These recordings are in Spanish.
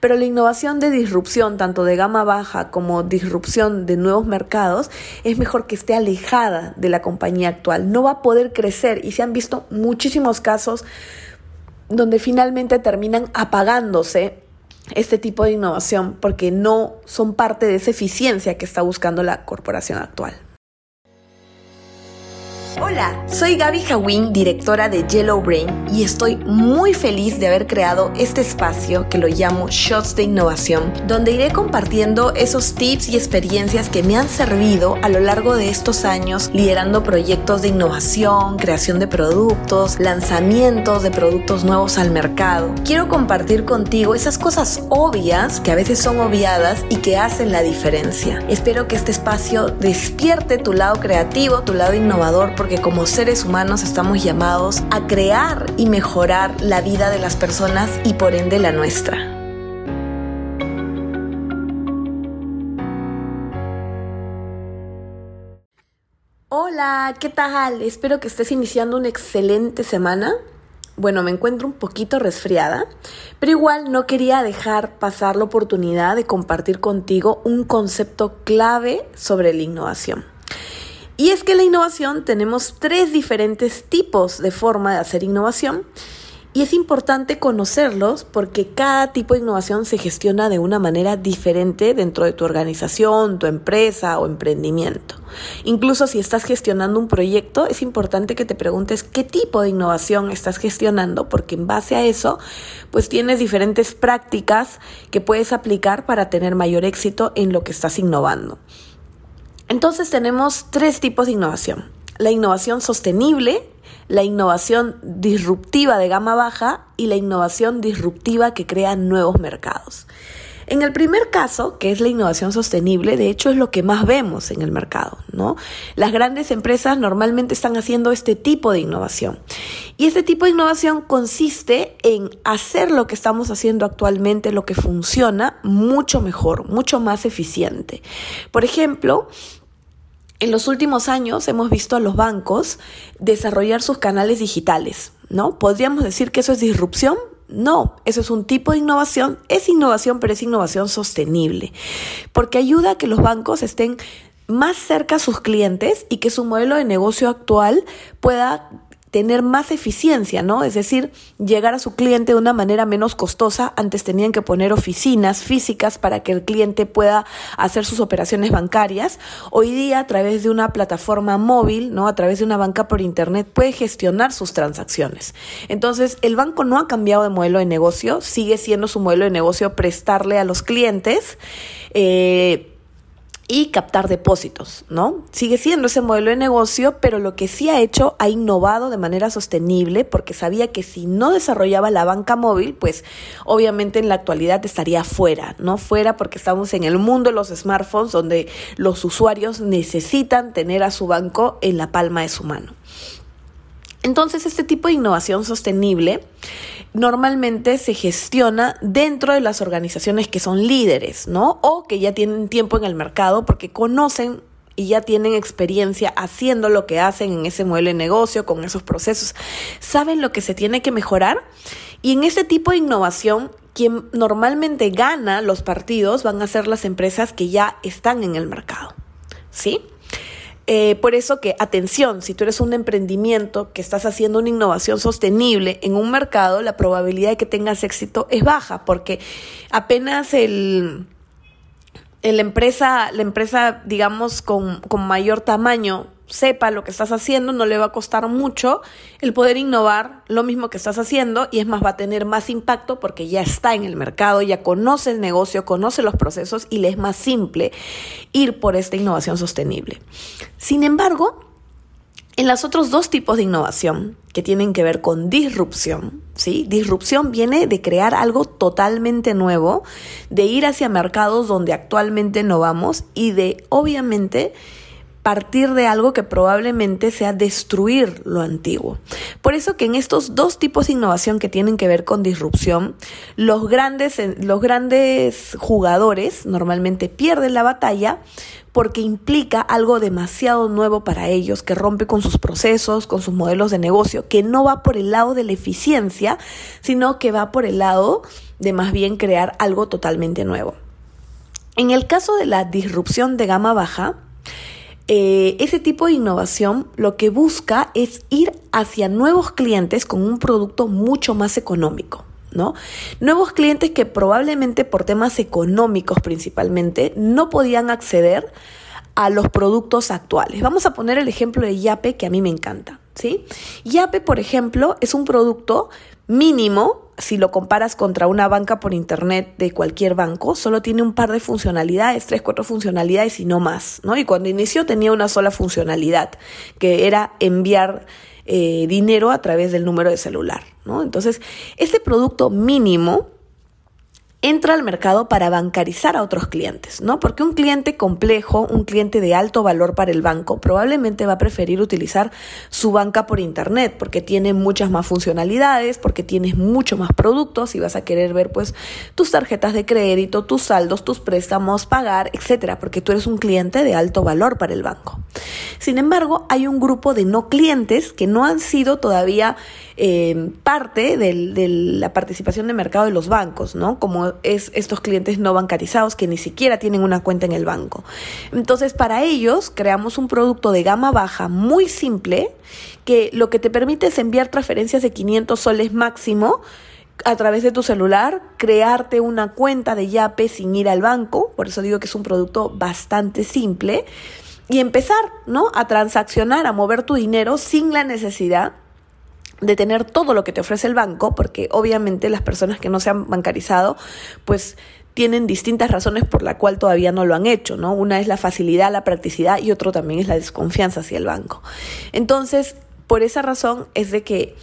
Pero la innovación de disrupción, tanto de gama baja como disrupción de nuevos mercados, es mejor que esté alejada de la compañía actual. No va a poder crecer y se han visto muchísimos casos donde finalmente terminan apagándose este tipo de innovación porque no son parte de esa eficiencia que está buscando la corporación actual. Hola, soy Gaby Hawin, directora de Yellow Brain, y estoy muy feliz de haber creado este espacio que lo llamo Shots de Innovación, donde iré compartiendo esos tips y experiencias que me han servido a lo largo de estos años liderando proyectos de innovación, creación de productos, lanzamientos de productos nuevos al mercado. Quiero compartir contigo esas cosas obvias que a veces son obviadas y que hacen la diferencia. Espero que este espacio despierte tu lado creativo, tu lado innovador, porque como seres humanos estamos llamados a crear y mejorar la vida de las personas y por ende la nuestra. Hola, ¿qué tal? Espero que estés iniciando una excelente semana. Bueno, me encuentro un poquito resfriada, pero igual no quería dejar pasar la oportunidad de compartir contigo un concepto clave sobre la innovación. Y es que la innovación tenemos tres diferentes tipos de forma de hacer innovación y es importante conocerlos porque cada tipo de innovación se gestiona de una manera diferente dentro de tu organización, tu empresa o emprendimiento. Incluso si estás gestionando un proyecto, es importante que te preguntes qué tipo de innovación estás gestionando porque en base a eso, pues tienes diferentes prácticas que puedes aplicar para tener mayor éxito en lo que estás innovando. Entonces tenemos tres tipos de innovación. La innovación sostenible, la innovación disruptiva de gama baja y la innovación disruptiva que crea nuevos mercados. En el primer caso, que es la innovación sostenible, de hecho es lo que más vemos en el mercado, ¿no? Las grandes empresas normalmente están haciendo este tipo de innovación. Y este tipo de innovación consiste en hacer lo que estamos haciendo actualmente, lo que funciona, mucho mejor, mucho más eficiente. Por ejemplo, en los últimos años hemos visto a los bancos desarrollar sus canales digitales, ¿no? ¿Podríamos decir que eso es disrupción? No, eso es un tipo de innovación, es innovación, pero es innovación sostenible, porque ayuda a que los bancos estén más cerca a sus clientes y que su modelo de negocio actual pueda tener más eficiencia, ¿no? Es decir, llegar a su cliente de una manera menos costosa. Antes tenían que poner oficinas físicas para que el cliente pueda hacer sus operaciones bancarias. Hoy día, a través de una plataforma móvil, ¿no? A través de una banca por internet, puede gestionar sus transacciones. Entonces, el banco no ha cambiado de modelo de negocio, sigue siendo su modelo de negocio prestarle a los clientes. Eh, y captar depósitos, ¿no? Sigue siendo ese modelo de negocio, pero lo que sí ha hecho, ha innovado de manera sostenible porque sabía que si no desarrollaba la banca móvil, pues obviamente en la actualidad estaría fuera, ¿no? Fuera porque estamos en el mundo de los smartphones donde los usuarios necesitan tener a su banco en la palma de su mano. Entonces, este tipo de innovación sostenible normalmente se gestiona dentro de las organizaciones que son líderes, ¿no? O que ya tienen tiempo en el mercado porque conocen y ya tienen experiencia haciendo lo que hacen en ese modelo de negocio, con esos procesos, saben lo que se tiene que mejorar. Y en ese tipo de innovación, quien normalmente gana los partidos van a ser las empresas que ya están en el mercado. ¿Sí? Eh, por eso que, atención, si tú eres un emprendimiento que estás haciendo una innovación sostenible en un mercado, la probabilidad de que tengas éxito es baja, porque apenas el, el empresa, la empresa, digamos, con, con mayor tamaño sepa lo que estás haciendo, no le va a costar mucho el poder innovar lo mismo que estás haciendo y es más, va a tener más impacto porque ya está en el mercado, ya conoce el negocio, conoce los procesos y le es más simple ir por esta innovación sostenible. Sin embargo, en los otros dos tipos de innovación que tienen que ver con disrupción, ¿sí? Disrupción viene de crear algo totalmente nuevo, de ir hacia mercados donde actualmente no vamos y de, obviamente, partir de algo que probablemente sea destruir lo antiguo. Por eso que en estos dos tipos de innovación que tienen que ver con disrupción, los grandes, los grandes jugadores normalmente pierden la batalla porque implica algo demasiado nuevo para ellos, que rompe con sus procesos, con sus modelos de negocio, que no va por el lado de la eficiencia, sino que va por el lado de más bien crear algo totalmente nuevo. En el caso de la disrupción de gama baja, eh, ese tipo de innovación lo que busca es ir hacia nuevos clientes con un producto mucho más económico. ¿No? Nuevos clientes que probablemente por temas económicos principalmente no podían acceder a los productos actuales. Vamos a poner el ejemplo de Yape que a mí me encanta, ¿sí? Yape, por ejemplo, es un producto mínimo si lo comparas contra una banca por internet de cualquier banco, solo tiene un par de funcionalidades, tres, cuatro funcionalidades y no más, ¿no? Y cuando inició tenía una sola funcionalidad, que era enviar eh, dinero a través del número de celular, ¿no? Entonces, este producto mínimo entra al mercado para bancarizar a otros clientes, ¿no? Porque un cliente complejo, un cliente de alto valor para el banco, probablemente va a preferir utilizar su banca por internet porque tiene muchas más funcionalidades, porque tienes mucho más productos y vas a querer ver pues tus tarjetas de crédito, tus saldos, tus préstamos, pagar, etcétera, porque tú eres un cliente de alto valor para el banco. Sin embargo, hay un grupo de no clientes que no han sido todavía eh, parte de la participación de mercado de los bancos, ¿no? Como es estos clientes no bancarizados que ni siquiera tienen una cuenta en el banco. Entonces, para ellos, creamos un producto de gama baja muy simple que lo que te permite es enviar transferencias de 500 soles máximo a través de tu celular, crearte una cuenta de Yape sin ir al banco, por eso digo que es un producto bastante simple, y empezar, ¿no? A transaccionar, a mover tu dinero sin la necesidad de tener todo lo que te ofrece el banco, porque obviamente las personas que no se han bancarizado, pues tienen distintas razones por la cual todavía no lo han hecho, ¿no? Una es la facilidad, la practicidad y otro también es la desconfianza hacia el banco. Entonces, por esa razón es de que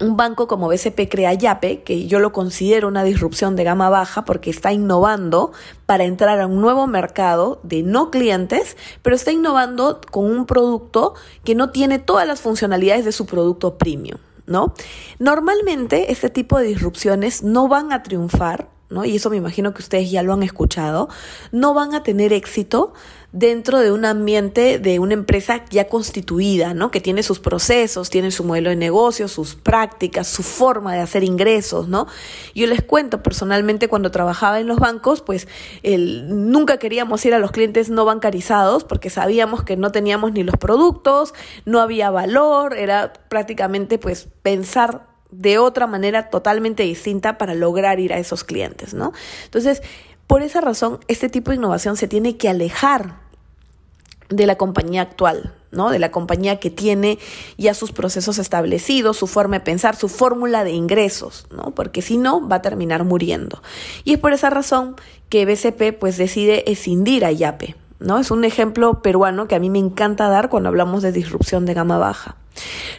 un banco como BCP crea Yape, que yo lo considero una disrupción de gama baja porque está innovando para entrar a un nuevo mercado de no clientes, pero está innovando con un producto que no tiene todas las funcionalidades de su producto premium. ¿No? Normalmente este tipo de disrupciones no van a triunfar y eso me imagino que ustedes ya lo han escuchado, no van a tener éxito dentro de un ambiente de una empresa ya constituida, ¿no? Que tiene sus procesos, tiene su modelo de negocio, sus prácticas, su forma de hacer ingresos, ¿no? Yo les cuento personalmente cuando trabajaba en los bancos, pues nunca queríamos ir a los clientes no bancarizados porque sabíamos que no teníamos ni los productos, no había valor, era prácticamente pues pensar de otra manera totalmente distinta para lograr ir a esos clientes, ¿no? Entonces, por esa razón, este tipo de innovación se tiene que alejar de la compañía actual, ¿no? De la compañía que tiene ya sus procesos establecidos, su forma de pensar, su fórmula de ingresos, ¿no? Porque si no, va a terminar muriendo. Y es por esa razón que BCP pues decide escindir a Yape, ¿no? Es un ejemplo peruano que a mí me encanta dar cuando hablamos de disrupción de gama baja.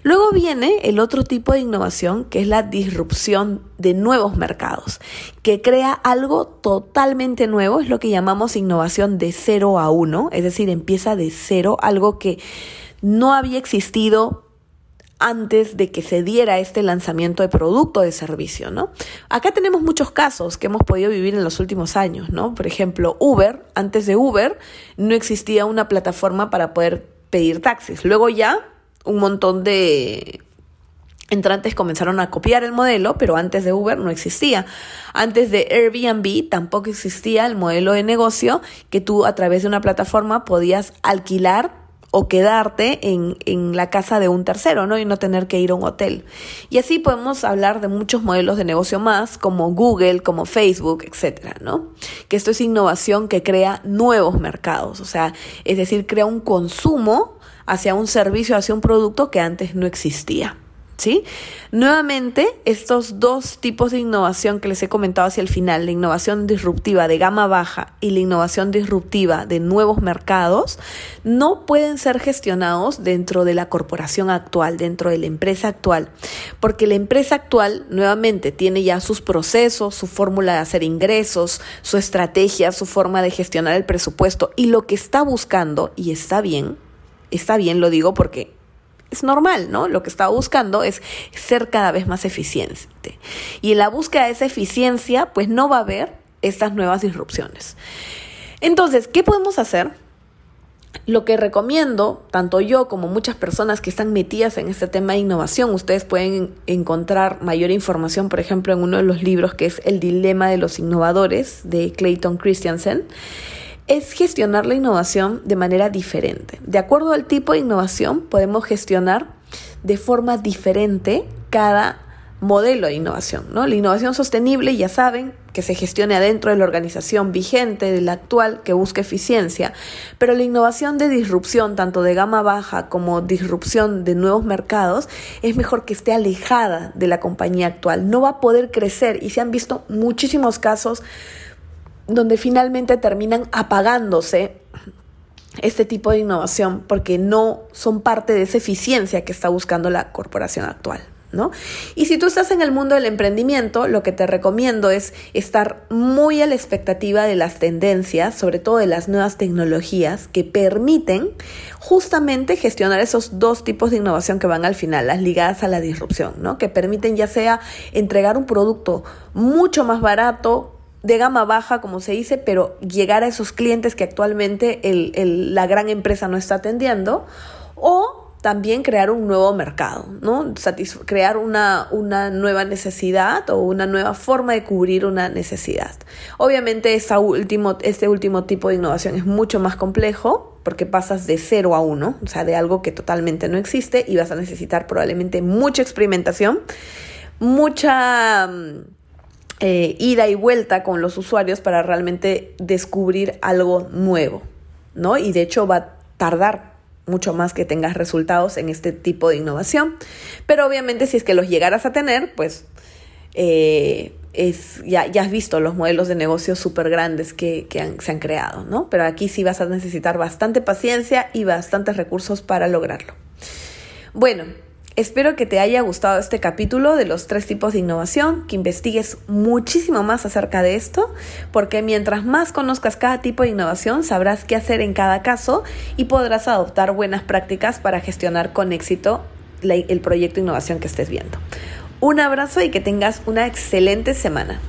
Luego viene el otro tipo de innovación que es la disrupción de nuevos mercados, que crea algo totalmente nuevo, es lo que llamamos innovación de cero a uno, es decir, empieza de cero, algo que no había existido antes de que se diera este lanzamiento de producto o de servicio, ¿no? Acá tenemos muchos casos que hemos podido vivir en los últimos años, ¿no? Por ejemplo, Uber, antes de Uber no existía una plataforma para poder pedir taxis. Luego ya un montón de entrantes comenzaron a copiar el modelo, pero antes de Uber no existía. Antes de Airbnb tampoco existía el modelo de negocio que tú a través de una plataforma podías alquilar o quedarte en, en, la casa de un tercero, ¿no? Y no tener que ir a un hotel. Y así podemos hablar de muchos modelos de negocio más, como Google, como Facebook, etcétera, ¿no? Que esto es innovación que crea nuevos mercados, o sea, es decir, crea un consumo hacia un servicio, hacia un producto que antes no existía. ¿Sí? Nuevamente, estos dos tipos de innovación que les he comentado hacia el final, la innovación disruptiva de gama baja y la innovación disruptiva de nuevos mercados, no pueden ser gestionados dentro de la corporación actual, dentro de la empresa actual, porque la empresa actual nuevamente tiene ya sus procesos, su fórmula de hacer ingresos, su estrategia, su forma de gestionar el presupuesto y lo que está buscando, y está bien, está bien, lo digo porque es normal, ¿no? Lo que está buscando es ser cada vez más eficiente. Y en la búsqueda de esa eficiencia, pues no va a haber estas nuevas disrupciones. Entonces, ¿qué podemos hacer? lo que recomiendo, tanto yo como muchas personas que están metidas en este tema de innovación, ustedes pueden encontrar mayor información, por ejemplo, en uno de los libros que es El Dilema de los Innovadores de Clayton Christensen, es gestionar la innovación de manera diferente. De acuerdo al tipo de innovación, podemos gestionar de forma diferente cada modelo de innovación. ¿no? La innovación sostenible, ya saben, que se gestione adentro de la organización vigente, de la actual, que busque eficiencia. Pero la innovación de disrupción, tanto de gama baja como disrupción de nuevos mercados, es mejor que esté alejada de la compañía actual. No va a poder crecer y se han visto muchísimos casos donde finalmente terminan apagándose este tipo de innovación porque no son parte de esa eficiencia que está buscando la corporación actual. ¿No? Y si tú estás en el mundo del emprendimiento, lo que te recomiendo es estar muy a la expectativa de las tendencias, sobre todo de las nuevas tecnologías que permiten justamente gestionar esos dos tipos de innovación que van al final, las ligadas a la disrupción, ¿no? Que permiten ya sea entregar un producto mucho más barato, de gama baja, como se dice, pero llegar a esos clientes que actualmente la gran empresa no está atendiendo, o también crear un nuevo mercado, ¿no? crear una, una, nueva necesidad o una nueva forma de cubrir una necesidad. Obviamente último, este último tipo de innovación es mucho más complejo porque pasas de cero a uno, o sea, de algo que totalmente no existe y vas a necesitar probablemente mucha experimentación, mucha mm, eh, ida y vuelta con los usuarios para realmente descubrir algo nuevo, ¿no? Y de hecho va a tardar mucho más que tengas resultados en este tipo de innovación. Pero obviamente si es que los llegaras a tener, pues eh, es, ya, ya, has visto los modelos de negocio súper grandes que, se han creado, ¿no? Pero aquí sí vas a necesitar bastante paciencia y bastantes recursos para lograrlo. Bueno, Espero que te haya gustado este capítulo de los tres tipos de innovación, que investigues muchísimo más acerca de esto, porque mientras más conozcas cada tipo de innovación, sabrás qué hacer en cada caso y podrás adoptar buenas prácticas para gestionar con éxito el proyecto de innovación que estés viendo. Un abrazo y que tengas una excelente semana.